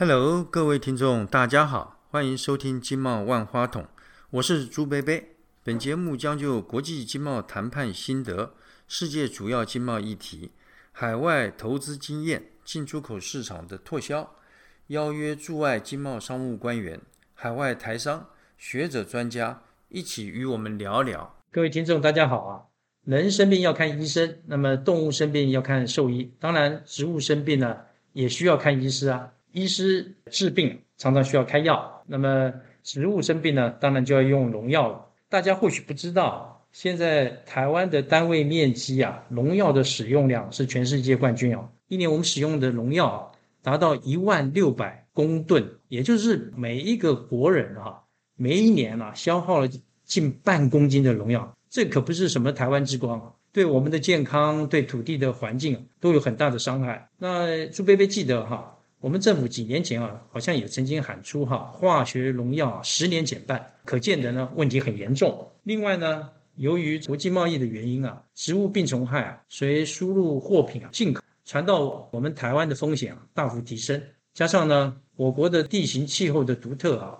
Hello，各位听众，大家好，欢迎收听经贸万花筒，我是朱贝贝。本节目将就国际经贸谈判心得、世界主要经贸议题、海外投资经验、进出口市场的拓销，邀约驻外经贸商务官员、海外台商、学者专家一起与我们聊聊。各位听众，大家好啊！人生病要看医生，那么动物生病要看兽医，当然植物生病呢也需要看医师啊。医师治病常常需要开药，那么植物生病呢，当然就要用农药了。大家或许不知道，现在台湾的单位面积啊，农药的使用量是全世界冠军哦。一年我们使用的农药啊，达到一万六百公吨，也就是每一个国人哈，每一年啊消耗了近半公斤的农药。这可不是什么台湾之光啊，对我们的健康、对土地的环境都有很大的伤害。那朱贝贝记得哈。我们政府几年前啊，好像也曾经喊出哈，化学农药十年减半，可见的呢问题很严重。另外呢，由于国际贸易的原因啊，植物病虫害啊，随输入货品啊进口传到我们台湾的风险啊大幅提升。加上呢，我国的地形气候的独特啊，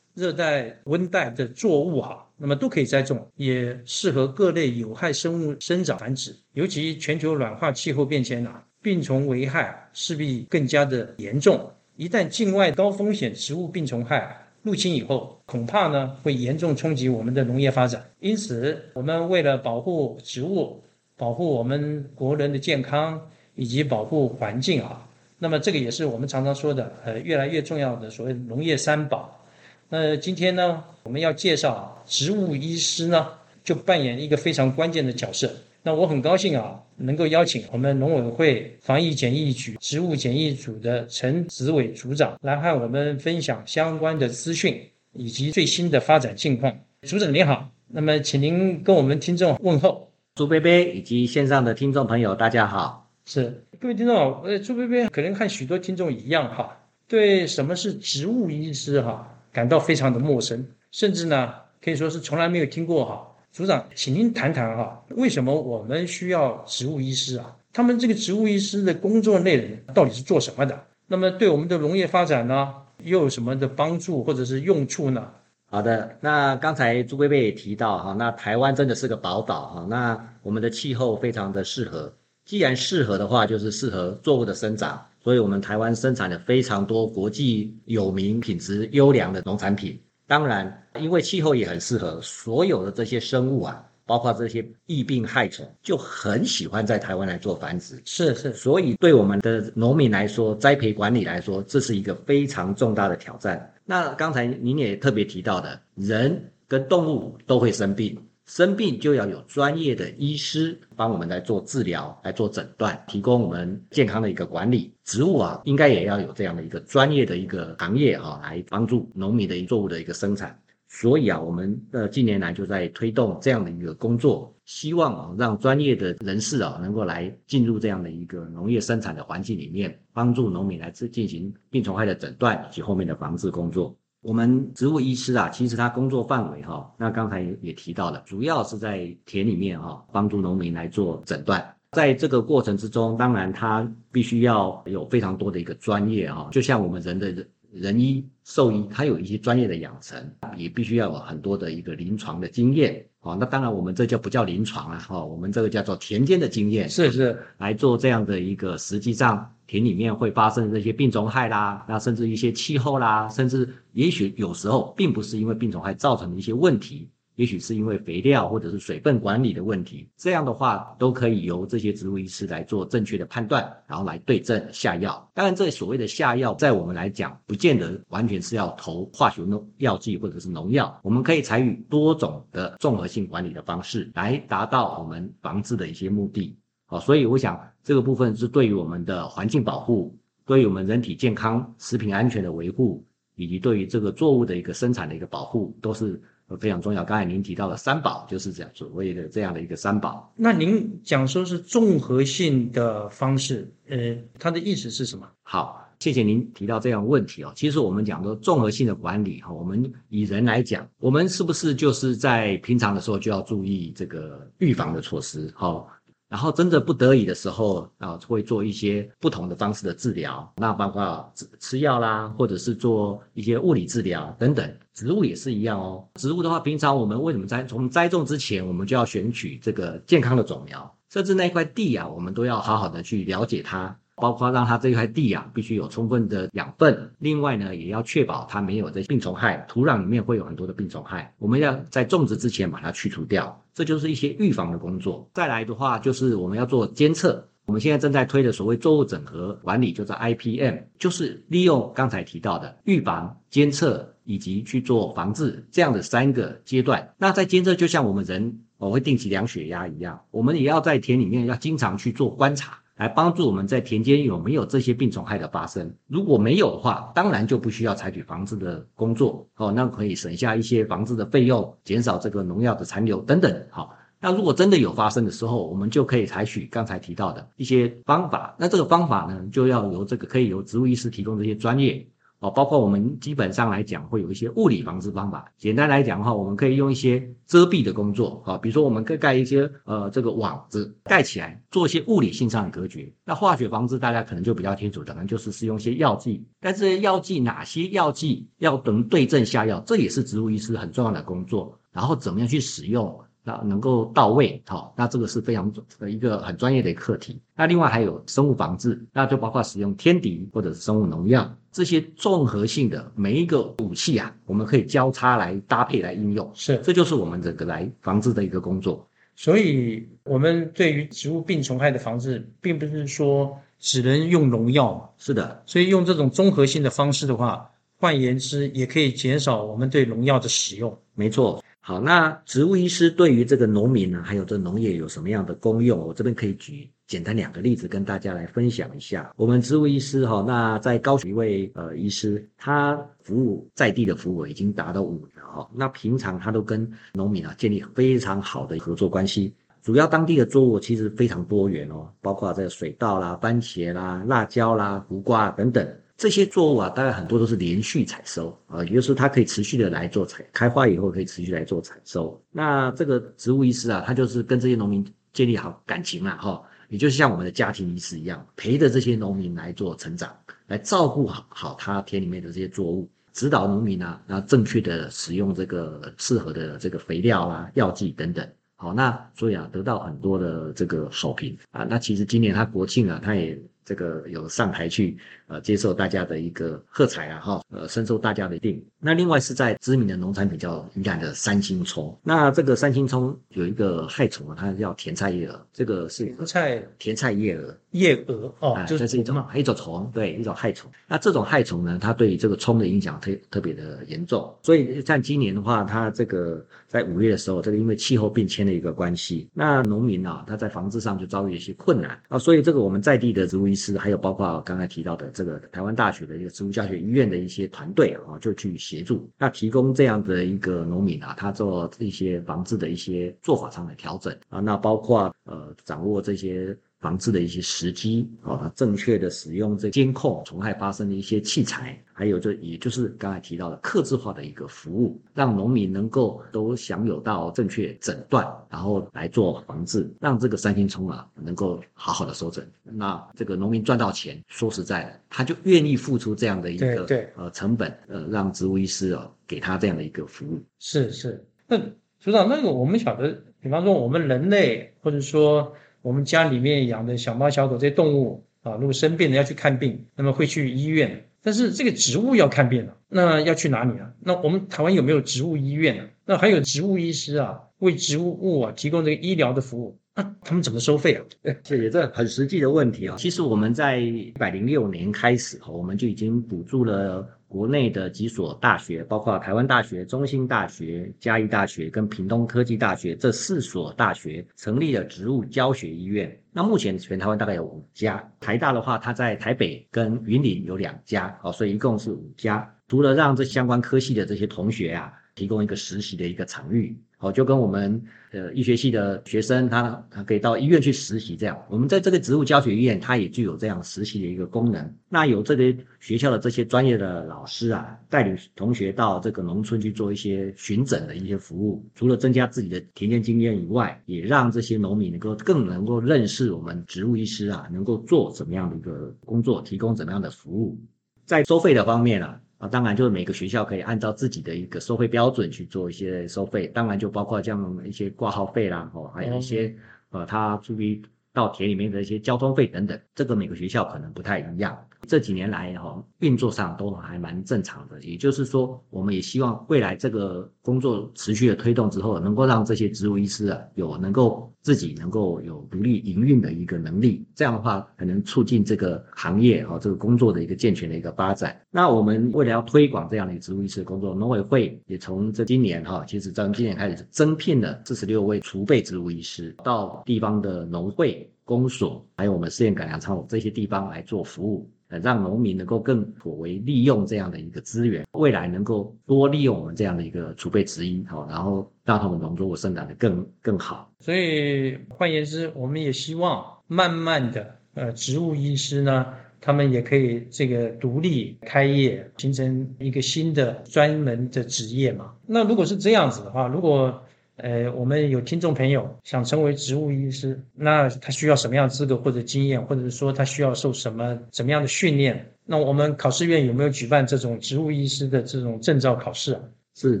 热带、温带的作物哈，那么都可以栽种，也适合各类有害生物生长繁殖。尤其全球暖化、气候变迁啊。病虫危害势必更加的严重。一旦境外高风险植物病虫害入侵以后，恐怕呢会严重冲击我们的农业发展。因此，我们为了保护植物、保护我们国人的健康以及保护环境啊，那么这个也是我们常常说的呃越来越重要的所谓农业三宝。那今天呢，我们要介绍植物医师呢，就扮演一个非常关键的角色。那我很高兴啊，能够邀请我们农委会防疫检疫局植物检疫组的陈子伟组长来和我们分享相关的资讯以及最新的发展近况。组长您好，那么请您跟我们听众问候。朱贝贝以及线上的听众朋友，大家好。是各位听众好，呃，朱贝贝可能和许多听众一样哈，对什么是植物医师哈感到非常的陌生，甚至呢可以说是从来没有听过哈。组长，请您谈谈哈，为什么我们需要植物医师啊？他们这个植物医师的工作内容到底是做什么的？那么对我们的农业发展呢，又有什么的帮助或者是用处呢？好的，那刚才朱贝贝也提到哈，那台湾真的是个宝岛哈，那我们的气候非常的适合，既然适合的话，就是适合作物的生长，所以我们台湾生产了非常多国际有名、品质优良的农产品。当然，因为气候也很适合，所有的这些生物啊，包括这些疫病害虫，就很喜欢在台湾来做繁殖。是是，所以对我们的农民来说，栽培管理来说，这是一个非常重大的挑战。那刚才您也特别提到的，人跟动物都会生病。生病就要有专业的医师帮我们来做治疗、来做诊断，提供我们健康的一个管理。植物啊，应该也要有这样的一个专业的一个行业啊，来帮助农民的作物的一个生产。所以啊，我们呃近年来就在推动这样的一个工作，希望啊，让专业的人士啊，能够来进入这样的一个农业生产的环境里面，帮助农民来进行病虫害的诊断以及后面的防治工作。我们植物医师啊，其实他工作范围哈，那刚才也提到了，主要是在田里面哈，帮助农民来做诊断。在这个过程之中，当然他必须要有非常多的一个专业哈，就像我们人的人人医、兽医，他有一些专业的养成，也必须要有很多的一个临床的经验。哦，那当然我们这就不叫临床了哈，我们这个叫做田间的经验，是是来做这样的一个实际上。田里面会发生这些病虫害啦，那甚至一些气候啦，甚至也许有时候并不是因为病虫害造成的一些问题，也许是因为肥料或者是水分管理的问题。这样的话都可以由这些植物医师来做正确的判断，然后来对症下药。当然，这所谓的下药，在我们来讲，不见得完全是要投化学农药剂或者是农药，我们可以采取多种的综合性管理的方式来达到我们防治的一些目的。好，所以我想这个部分是对于我们的环境保护，对于我们人体健康、食品安全的维护，以及对于这个作物的一个生产的一个保护，都是非常重要。刚才您提到的三宝，就是这样所谓的这样的一个三宝。那您讲说是综合性的方式，呃，它的意思是什么？好，谢谢您提到这样问题哦。其实我们讲说综合性的管理哈，我们以人来讲，我们是不是就是在平常的时候就要注意这个预防的措施？好。然后真的不得已的时候啊，会做一些不同的方式的治疗，那包括吃吃药啦，或者是做一些物理治疗等等。植物也是一样哦。植物的话，平常我们为什么栽从栽种之前，我们就要选取这个健康的种苗，甚至那块地啊，我们都要好好的去了解它。包括让它这块地啊，必须有充分的养分。另外呢，也要确保它没有这病虫害，土壤里面会有很多的病虫害，我们要在种植之前把它去除掉。这就是一些预防的工作。再来的话，就是我们要做监测。我们现在正在推的所谓作物整合管理，就是 IPM，就是利用刚才提到的预防、监测以及去做防治这样的三个阶段。那在监测，就像我们人我会定期量血压一样，我们也要在田里面要经常去做观察。来帮助我们在田间有没有这些病虫害的发生？如果没有的话，当然就不需要采取防治的工作哦，那可以省下一些防治的费用，减少这个农药的残留等等。好，那如果真的有发生的时候，我们就可以采取刚才提到的一些方法。那这个方法呢，就要由这个可以由植物医师提供这些专业。哦，包括我们基本上来讲，会有一些物理防治方法。简单来讲的话，我们可以用一些遮蔽的工作，啊，比如说我们可以盖一些呃这个网子盖起来，做一些物理性上的隔绝。那化学防治大家可能就比较清楚，可能就是使用一些药剂。但是药剂哪些药剂要能对症下药，这也是植物医师很重要的工作。然后怎么样去使用？那能够到位，好，那这个是非常的一个很专业的课题。那另外还有生物防治，那就包括使用天敌或者是生物农药这些综合性的每一个武器啊，我们可以交叉来搭配来应用，是，这就是我们这个来防治的一个工作。所以，我们对于植物病虫害的防治，并不是说只能用农药嘛？是的，所以用这种综合性的方式的话，换言之，也可以减少我们对农药的使用。没错。好，那植物医师对于这个农民呢，还有这农业有什么样的功用？我这边可以举简单两个例子跟大家来分享一下。我们植物医师哈，那在高雄一位呃医师，他服务在地的服务已经达到五年哈。那平常他都跟农民啊建立非常好的合作关系。主要当地的作物其实非常多元哦，包括这个水稻啦、番茄啦、辣椒啦、胡瓜等等。这些作物啊，大概很多都是连续采收啊，也就是它可以持续的来做采开花以后可以持续来做采收。那这个植物医师啊，他就是跟这些农民建立好感情了哈，也就是像我们的家庭医师一样，陪着这些农民来做成长，来照顾好好他田里面的这些作物，指导农民啊，然后正确的使用这个适合的这个肥料啊、药剂等等。好，那所以啊，得到很多的这个好评啊。那其实今年他国庆啊，他也。这个有上台去呃接受大家的一个喝彩啊哈，呃深受大家的定。那另外是在知名的农产品叫宜兰的三星葱。那这个三星葱有一个害虫啊，它叫甜菜叶蛾，这个是甜菜甜菜叶蛾叶蛾哦，这是一种一种虫，对一种害虫。那这种害虫呢，它对这个葱的影响特特别的严重。所以像今年的话，它这个在五月的时候，这个因为气候变迁的一个关系，那农民啊他在防治上就遭遇一些困难啊，所以这个我们在地的植物。师还有包括刚才提到的这个台湾大学的一个植物教学医院的一些团队啊，就去协助，那提供这样的一个农民啊，他做一些防治的一些做法上的调整啊，那包括呃掌握这些。防治的一些时机啊，正确的使用这监控虫害发生的一些器材，还有这也就是刚才提到的克制化的一个服务，让农民能够都享有到正确诊断，然后来做防治，让这个三星虫啊能够好好的收整。那这个农民赚到钱，说实在的，他就愿意付出这样的一个呃成本，呃让植物医师啊给他这样的一个服务。是是，那组长，那个我们晓得，比方说我们人类或者说。我们家里面养的小猫小狗这些动物啊，如果生病了要去看病，那么会去医院。但是这个植物要看病了，那要去哪里啊？那我们台湾有没有植物医院呢？那还有植物医师啊，为植物物啊提供这个医疗的服务，那他们怎么收费啊？这也是很实际的问题啊。其实我们在一百零六年开始，我们就已经补助了。国内的几所大学，包括台湾大学、中兴大学、嘉义大学跟屏东科技大学这四所大学，成立了植物教学医院。那目前全台湾大概有五家，台大的话，它在台北跟云林有两家，哦，所以一共是五家。除了让这相关科系的这些同学啊，提供一个实习的一个场域。哦，就跟我们呃医学系的学生，他他可以到医院去实习这样。我们在这个植物教学医院，它也具有这样实习的一个功能。那有这个学校的这些专业的老师啊，带领同学到这个农村去做一些巡诊的一些服务，除了增加自己的田间经验以外，也让这些农民能够更能够认识我们植物医师啊，能够做怎么样的一个工作，提供怎么样的服务。在收费的方面啊。啊，当然就是每个学校可以按照自己的一个收费标准去做一些收费，当然就包括像一些挂号费啦，哦，还有一些呃，他注意到田里面的一些交通费等等，这个每个学校可能不太一样。这几年来哈，运作上都还蛮正常的。也就是说，我们也希望未来这个工作持续的推动之后，能够让这些植物医师啊，有能够自己能够有独立营运的一个能力。这样的话，可能促进这个行业哈，这个工作的一个健全的一个发展。那我们为了要推广这样的一个植物医师的工作，农委会也从这今年哈，其实从今年开始增聘了四十六位储备植物医师到地方的农会、公所，还有我们试验改良场这些地方来做服务。让农民能够更妥为利用这样的一个资源，未来能够多利用我们这样的一个储被指引，好，然后让他们农作物生长的更更好。所以换言之，我们也希望慢慢的，呃，植物医师呢，他们也可以这个独立开业，形成一个新的专门的职业嘛。那如果是这样子的话，如果呃，我们有听众朋友想成为植物医师，那他需要什么样资格或者经验，或者是说他需要受什么怎么样的训练？那我们考试院有没有举办这种植物医师的这种证照考试啊？是，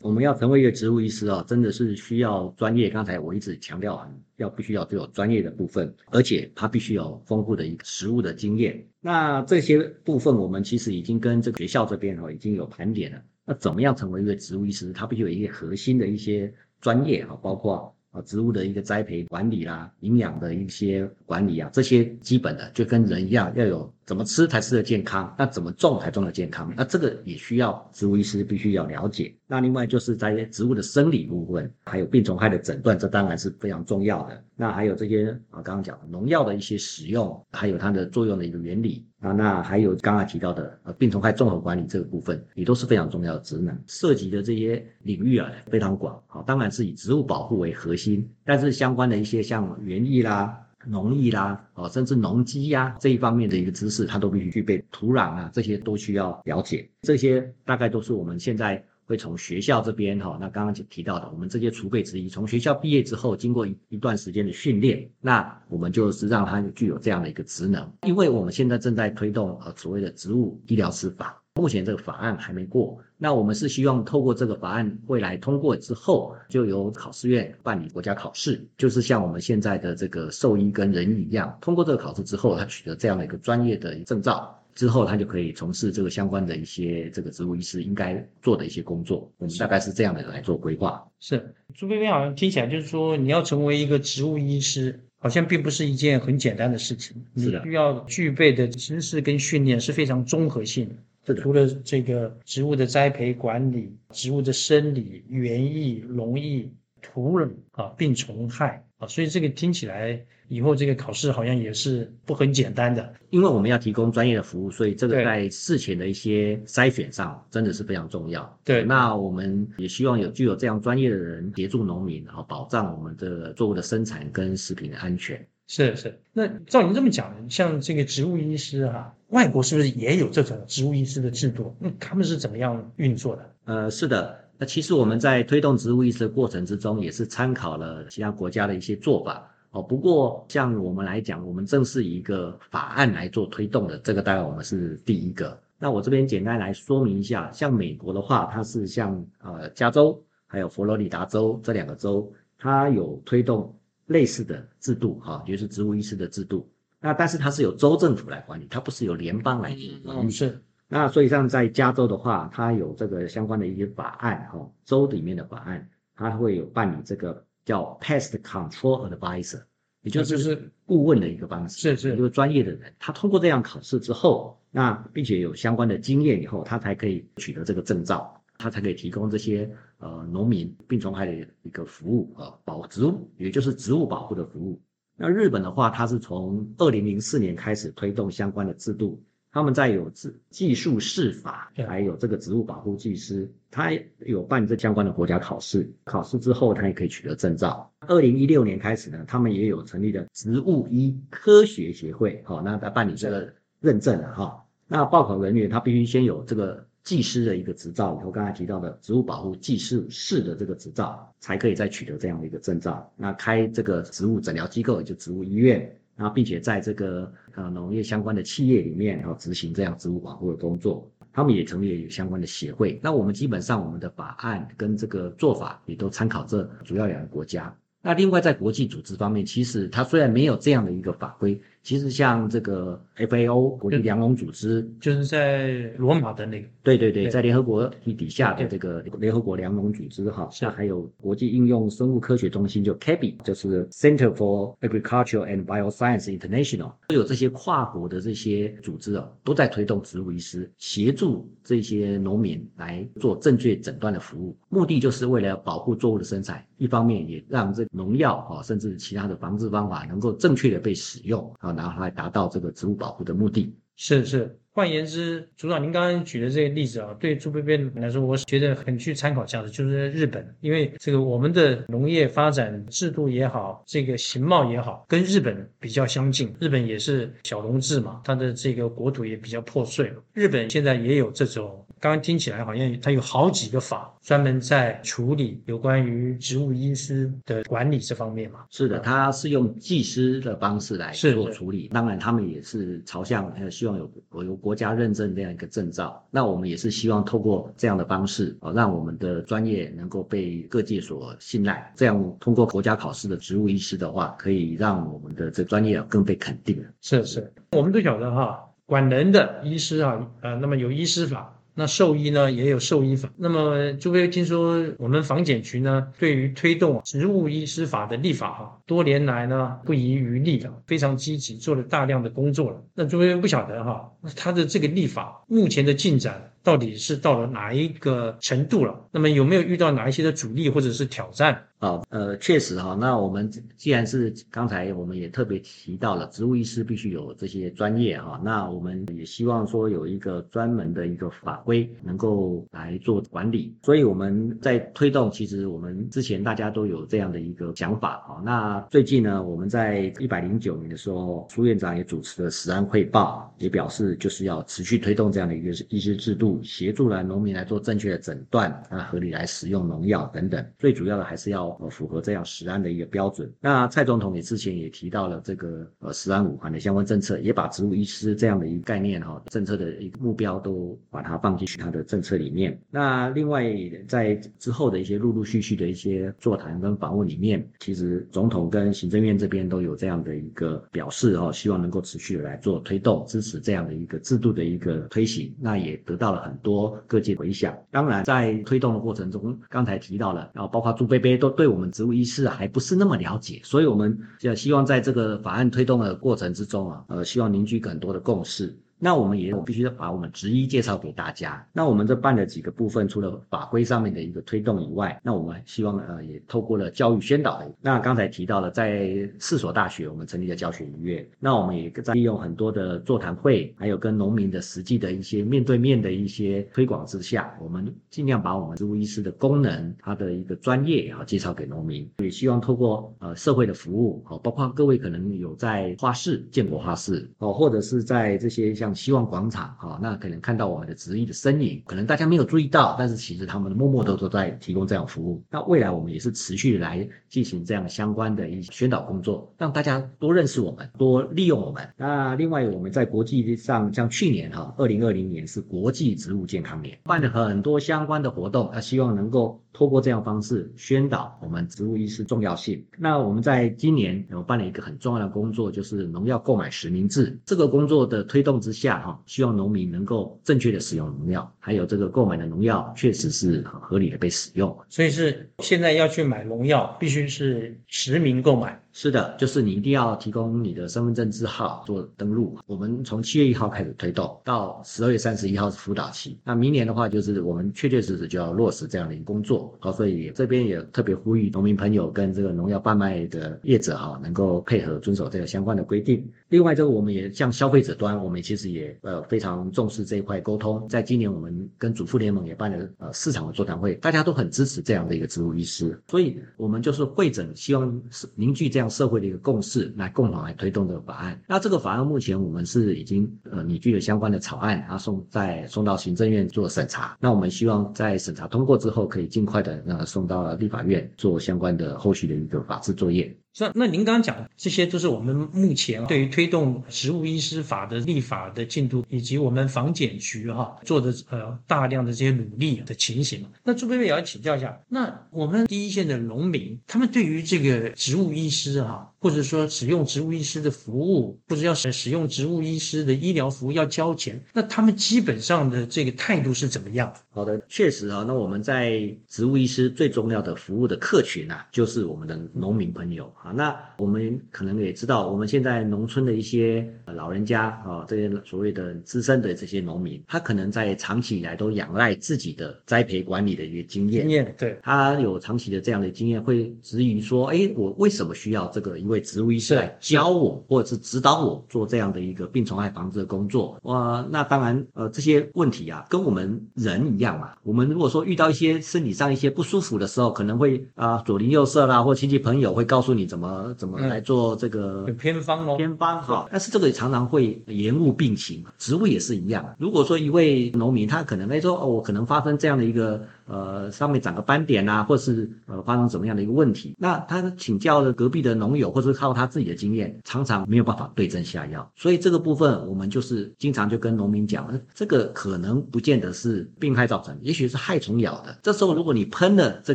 我们要成为一个植物医师啊，真的是需要专业。刚才我一直强调啊，要必须要具有专业的部分，而且他必须有丰富的一个实务的经验。那这些部分我们其实已经跟这个学校这边哈已经有盘点了。那怎么样成为一个植物医师？他必须有一个核心的一些。专业啊，包括啊植物的一个栽培管理啦，营养的一些管理啊，这些基本的就跟人一样，要有怎么吃才吃得健康，那怎么种才种得健康，那这个也需要植物医师必须要了解。那另外就是在植物的生理部分，还有病虫害的诊断，这当然是非常重要的。那还有这些啊，刚刚讲农药的一些使用，还有它的作用的一个原理啊，那还有刚刚提到的呃病虫害综合管理这个部分，也都是非常重要的职能，涉及的这些领域啊非常广。好，当然是以植物保护为核心，但是相关的一些像园艺啦。农艺啦，哦，甚至农机呀这一方面的一个知识，它都必须具备。土壤啊，这些都需要了解。这些大概都是我们现在会从学校这边哈，那刚刚就提到的，我们这些储备之一，从学校毕业之后，经过一一段时间的训练，那我们就是让它具有这样的一个职能。因为我们现在正在推动呃所谓的植物医疗师法。目前这个法案还没过，那我们是希望透过这个法案未来通过之后，就由考试院办理国家考试，就是像我们现在的这个兽医跟人医一样，通过这个考试之后，他取得这样的一个专业的证照之后，他就可以从事这个相关的一些这个植物医师应该做的一些工作。我们大概是这样的来做规划。是朱冰冰好像听起来就是说，你要成为一个植物医师，好像并不是一件很简单的事情，是的，需要具备的知识跟训练是非常综合性的。除了这个植物的栽培管理、植物的生理、园艺、农艺、土壤啊、病虫害啊，所以这个听起来以后这个考试好像也是不很简单的。因为我们要提供专业的服务，所以这个在事前的一些筛选上真的是非常重要。对，那我们也希望有具有这样专业的人协助农民，然后保障我们的作物的生产跟食品的安全。是是，那照您这么讲，像这个植物医师哈，外国是不是也有这种植物医师的制度？那他们是怎么样运作的？呃，是的，那其实我们在推动植物医师的过程之中，也是参考了其他国家的一些做法哦。不过像我们来讲，我们正是一个法案来做推动的，这个大概我们是第一个。那我这边简单来说明一下，像美国的话，它是像呃加州还有佛罗里达州这两个州，它有推动。类似的制度，哈，就是植物医师的制度。那但是它是由州政府来管理，它不是由联邦来管理。是。那所以像在加州的话，它有这个相关的一些法案，哈，州里面的法案，它会有办理这个叫 Pest Control Advisor，也就是顾问的一个方式。是是。一个专业的人，他通过这样考试之后，那并且有相关的经验以后，他才可以取得这个证照。它才可以提供这些呃农民病虫害的一个服务啊，保植物，也就是植物保护的服务。那日本的话，它是从二零零四年开始推动相关的制度，他们在有技技术试法对，还有这个植物保护技师，他有办这相关的国家考试，考试之后他也可以取得证照。二零一六年开始呢，他们也有成立的植物医科学协会，好、那来办理这个认证了哈、那报考人员他必须先有这个技师的一个执照，我刚才提到的植物保护技师士的这个执照，才可以再取得这样的一个证照。那开这个植物诊疗机构，也就植物医院，然后并且在这个呃农业相关的企业里面，然后执行这样植物保护的工作。他们也成立了相关的协会。那我们基本上我们的法案跟这个做法也都参考这主要两个国家。那另外在国际组织方面，其实它虽然没有这样的一个法规，其实像这个 FAO 国际粮农组织，就是在罗马的那个，对对对，对。在联合国体底下的对这个联合国粮农组织哈，是。那还有国际应用生物科学中心，就 CABI，就是 Center for Agriculture and Bioscience International，都有这些跨国的这些组织啊，都在推动植物医师协助这些农民来做正确诊断的服务，目的就是为了保护作物的生产，一方面也让这农药啊，甚至其他的防治方法能够正确的被使用啊，然后来达到这个植物保护的目的。是是。换言之，组长您刚刚举的这个例子啊，对朱贝贝来说，我觉得很具参考价值，就是日本，因为这个我们的农业发展制度也好，这个形貌也好，跟日本比较相近。日本也是小农制嘛，它的这个国土也比较破碎。日本现在也有这种，刚刚听起来好像它有好几个法专门在处理有关于植物医师的管理这方面嘛。是的，它是用技师的方式来做处理。当然，他们也是朝向呃，希望有有国家认证这样一个证照。那我们也是希望透过这样的方式，哦，让我们的专业能够被各界所信赖。这样通过国家考试的植物医师的话，可以让我们的这专业更被肯定。是是，我们都晓得哈，管人的医师啊，呃，那么有医师法，那兽医呢也有兽医法。那么朱飞听说我们房检局呢，对于推动植物医师法的立法哈，多年来呢不遗余力的，非常积极，做了大量的工作了。那朱飞不晓得哈，他的这个立法目前的进展到底是到了哪一个程度了？那么有没有遇到哪一些的阻力或者是挑战？啊，呃，确实哈，那我们既然是刚才我们也特别提到了，植物医师必须有这些专业哈，那我们也希望说有一个专门的一个法规能够来做管理，所以我们在推动，其实我们之前大家都有这样的一个想法哈。那最近呢，我们在一百零九年的时候，苏院长也主持了实案汇报，也表示就是要持续推动这样的一个医师制度，协助了农民来做正确的诊断，啊，合理来使用农药等等。最主要的还是要符合这样食安的一个标准。那蔡总统也之前也提到了这个呃食安五环的相关政策，也把植物医师这样的一个概念哈、政策的一个目标都把它放进去他的政策里面。那另外在之后的一些陆陆续续的一些座谈跟访问里面，其实总统跟行政院这边都有这样的一个表示哦，希望能够持续的来做推动，支持这样的一个制度的一个推行。那也得到了很多各界回响。当然，在推动的过程中，刚才提到了，然后包括朱贝贝都对我们植物医师还不是那么了解，所以我们也希望在这个法案推动的过程之中啊，呃，希望凝聚更多的共识。那我们也必须要把我们职医介绍给大家。那我们这办的几个部分，除了法规上面的一个推动以外，那我们希望呃也透过了教育宣导。那刚才提到了，在四所大学我们成立了教学医院，那我们也在利用很多的座谈会，还有跟农民的实际的一些面对面的一些推广之下，我们尽量把我们植物医师的功能、它的一个专业啊介绍给农民。也希望透过呃社会的服务，哦，包括各位可能有在花市建国花市哦，或者是在这些像希望广场哈、那可能看到我们的植医的身影，可能大家没有注意到，但是其实他们默默的都在提供这样服务。那未来我们也是持续来进行这样相关的一些宣导工作，让大家多认识我们，多利用我们。那另外我们在国际上，像去年哈，二零二零年是国际植物健康年，办了很多相关的活动，那希望能够透过这样方式宣导我们植物医师重要性。那我们在今年我办了一个很重要的工作，就是农药购买实名制。这个工作的推动之下，哈，希望农民能够正确的使用农药，还有这个购买的农药确实是合理的被使用。所以是现在要去买农药，必须是实名购买，是的，就是你一定要提供你的身份证字号做登录。我们从七月一号开始推动，到十二月三十一号是辅导期。那明年的话，就是我们确确实实就要落实这样的一个工作。好，所以这边也特别呼吁农民朋友跟这个农药贩卖的业者哈，能够配合遵守这个相关的规定。另外，这个我们也向消费者端，我们其实也呃非常重视这一块沟通。在今年，我们跟主妇联盟也办了呃市场的座谈会，大家都很支持这样的一个植物医师，所以我们就是会诊，希望是凝聚这样社会的一个共识，来共同来推动这个法案。那这个法案目前我们是已经呃拟具了相关的草案，然后送再送到行政院做审查。那我们希望在审查通过之后，可以尽快的呃送到立法院做相关的后续的一个法制作业。那那您刚刚讲，这些都是我们目前对于推动植物医师法的立法的进度，以及我们防检局哈做的呃大量的这些努力的情形。那朱贝贝也要请教一下，那我们第一线的农民，他们对于这个植物医师哈，或者说使用植物医师的服务，或者要使使用植物医师的医疗服务要交钱，那他们基本上的这个态度是怎么样？好的，确实啊，那我们在植物医师最重要的服务的客群啊，就是我们的农民朋友。啊，那我们可能也知道，我们现在农村的一些老人家啊，这些所谓的资深的这些农民，他可能在长期以来都仰赖自己的栽培管理的一个经验，经验对，他有长期的这样的经验，会质疑说，哎，我为什么需要这个一位植物医师来教我，或者是指导我做这样的一个病虫害防治的工作？哇，那当然，呃，这些问题啊，跟我们人一样嘛。我们如果说遇到一些身体上一些不舒服的时候，可能会啊左邻右舍啦，或亲戚朋友会告诉你怎么。怎么来做这个偏方哦？偏方哈，但是这个常常会延误病情。植物也是一样，如果说一位农民他可能来说哦，我可能发生这样的一个。呃，上面长个斑点啊，或是呃发生什么样的一个问题，那他请教了隔壁的农友，或者靠他自己的经验，常常没有办法对症下药。所以这个部分，我们就是经常就跟农民讲，这个可能不见得是病害造成，也许是害虫咬的。这时候如果你喷了这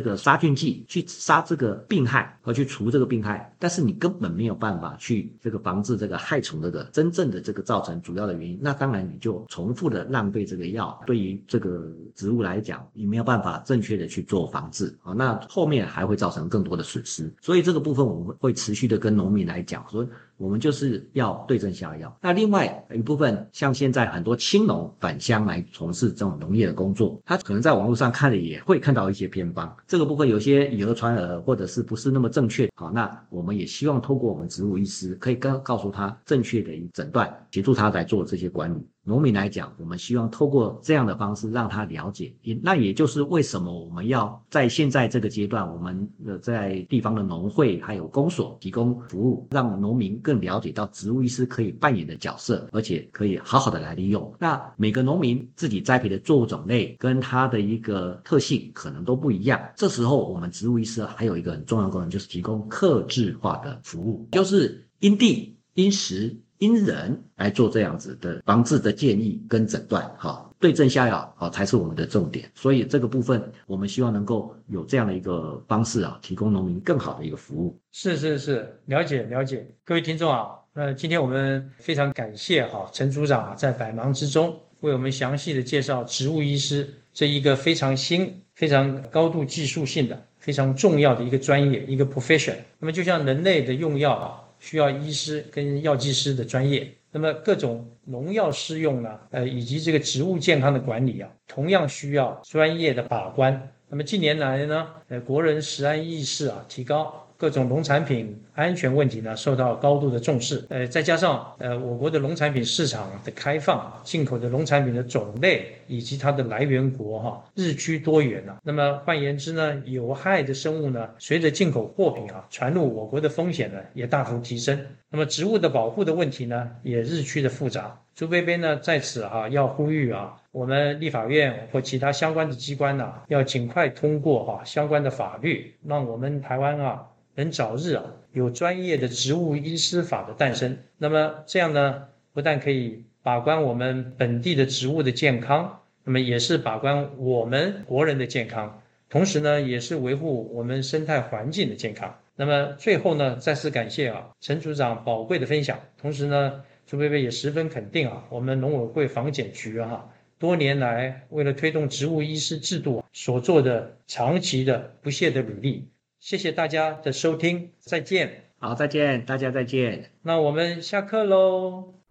个杀菌剂去杀这个病害和去除这个病害，但是你根本没有办法去这个防治这个害虫的个真正的这个造成主要的原因，那当然你就重复的浪费这个药。对于这个植物来讲，你没有办。法正确的去做防治啊，那后面还会造成更多的损失，所以这个部分我们会持续的跟农民来讲说。我们就是要对症下药。那另外一部分，像现在很多青农返乡来从事这种农业的工作，他可能在网络上看了也会看到一些偏方。这个部分有些以讹传讹，或者是不是那么正确。好，那我们也希望透过我们植物医师，可以跟告诉他正确的诊断，协助他来做这些管理。农民来讲，我们希望透过这样的方式让他了解。也那也就是为什么我们要在现在这个阶段，我们的在地方的农会还有公所提供服务，让农民更。了解到植物医师可以扮演的角色，而且可以好好的来利用。那每个农民自己栽培的作物种类跟它的一个特性可能都不一样。这时候，我们植物医师还有一个很重要功能，就是提供克制化的服务，就是因地、因时、因人来做这样子的防治的建议跟诊断。哈。对症下药啊，才是我们的重点。所以这个部分，我们希望能够有这样的一个方式啊，提供农民更好的一个服务。是是是，了解了解。各位听众啊，那今天我们非常感谢哈陈组长啊，在百忙之中为我们详细的介绍植物医师这一个非常新、非常高度技术性的、非常重要的一个专业一个 profession。那么就像人类的用药啊，需要医师跟药剂师的专业。那么各种农药施用呢，呃，以及这个植物健康的管理啊，同样需要专业的把关。那么近年来呢，呃，国人食安意识啊提高。各种农产品安全问题呢受到高度的重视，呃，再加上呃我国的农产品市场的开放，进口的农产品的种类以及它的来源国哈日趋多元了。那么换言之呢，有害的生物呢随着进口货品啊传入我国的风险呢也大幅提升。那么植物的保护的问题呢也日趋的复杂。朱贝贝呢在此啊要呼吁啊，我们立法院或其他相关的机关呢要尽快通过哈相关的法律，让我们台湾啊。能早日啊有专业的植物医师法的诞生，那么这样呢，不但可以把关我们本地的植物的健康，那么也是把关我们国人的健康，同时呢，也是维护我们生态环境的健康。那么最后呢，再次感谢啊陈组长宝贵的分享，同时呢，朱贝贝也十分肯定啊我们农委会防检局哈多年来为了推动植物医师制度所做的长期的不懈的努力。谢谢大家的收听，再见。好，再见，大家再见。那我们下课喽。